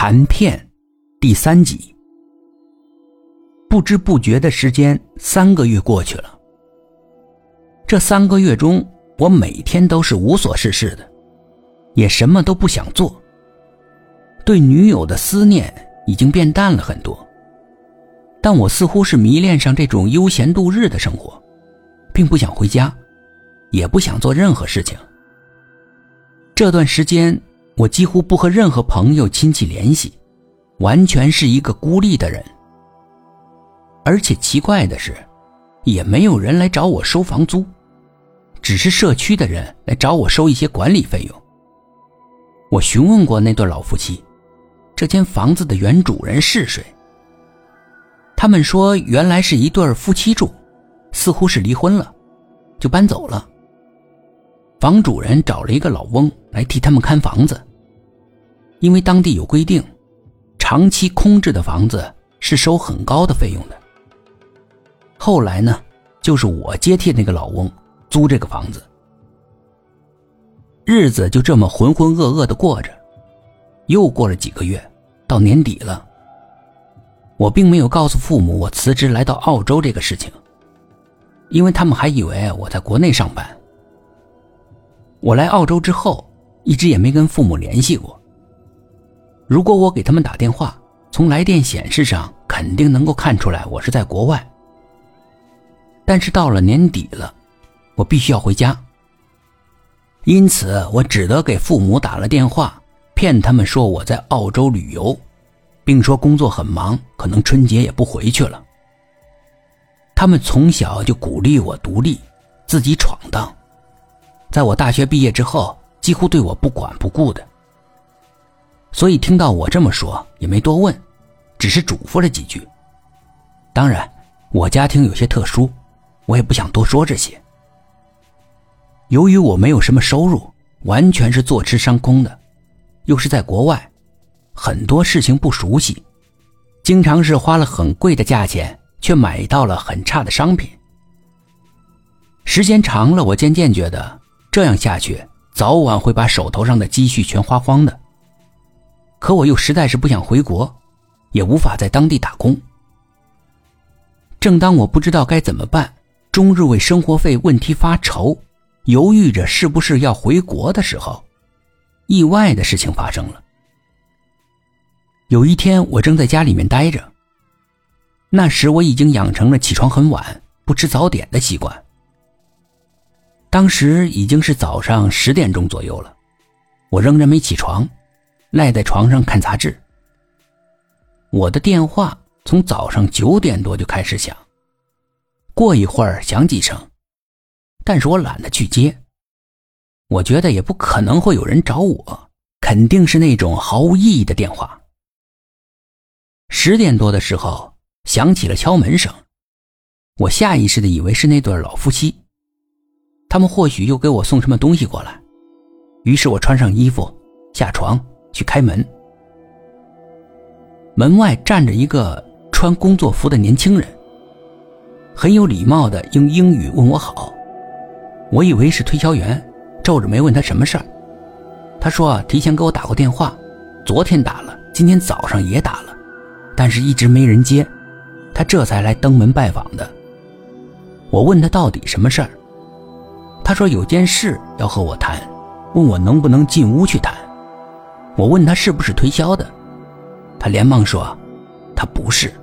盘片，第三集。不知不觉的时间，三个月过去了。这三个月中，我每天都是无所事事的，也什么都不想做。对女友的思念已经变淡了很多，但我似乎是迷恋上这种悠闲度日的生活，并不想回家，也不想做任何事情。这段时间。我几乎不和任何朋友亲戚联系，完全是一个孤立的人。而且奇怪的是，也没有人来找我收房租，只是社区的人来找我收一些管理费用。我询问过那对老夫妻，这间房子的原主人是谁？他们说原来是一对夫妻住，似乎是离婚了，就搬走了。房主人找了一个老翁来替他们看房子。因为当地有规定，长期空置的房子是收很高的费用的。后来呢，就是我接替那个老翁租这个房子，日子就这么浑浑噩噩的过着。又过了几个月，到年底了，我并没有告诉父母我辞职来到澳洲这个事情，因为他们还以为我在国内上班。我来澳洲之后，一直也没跟父母联系过。如果我给他们打电话，从来电显示上肯定能够看出来我是在国外。但是到了年底了，我必须要回家，因此我只得给父母打了电话，骗他们说我在澳洲旅游，并说工作很忙，可能春节也不回去了。他们从小就鼓励我独立，自己闯荡，在我大学毕业之后，几乎对我不管不顾的。所以听到我这么说，也没多问，只是嘱咐了几句。当然，我家庭有些特殊，我也不想多说这些。由于我没有什么收入，完全是坐吃山空的，又是在国外，很多事情不熟悉，经常是花了很贵的价钱，却买到了很差的商品。时间长了，我渐渐觉得这样下去，早晚会把手头上的积蓄全花光的。可我又实在是不想回国，也无法在当地打工。正当我不知道该怎么办，终日为生活费问题发愁，犹豫着是不是要回国的时候，意外的事情发生了。有一天，我正在家里面待着，那时我已经养成了起床很晚、不吃早点的习惯。当时已经是早上十点钟左右了，我仍然没起床。赖在床上看杂志。我的电话从早上九点多就开始响，过一会儿响几声，但是我懒得去接。我觉得也不可能会有人找我，肯定是那种毫无意义的电话。十点多的时候响起了敲门声，我下意识的以为是那对老夫妻，他们或许又给我送什么东西过来。于是我穿上衣服下床。去开门，门外站着一个穿工作服的年轻人，很有礼貌的用英语问我好。我以为是推销员，皱着眉问他什么事儿。他说提前给我打过电话，昨天打了，今天早上也打了，但是一直没人接，他这才来登门拜访的。我问他到底什么事儿，他说有件事要和我谈，问我能不能进屋去谈。我问他是不是推销的，他连忙说，他不是。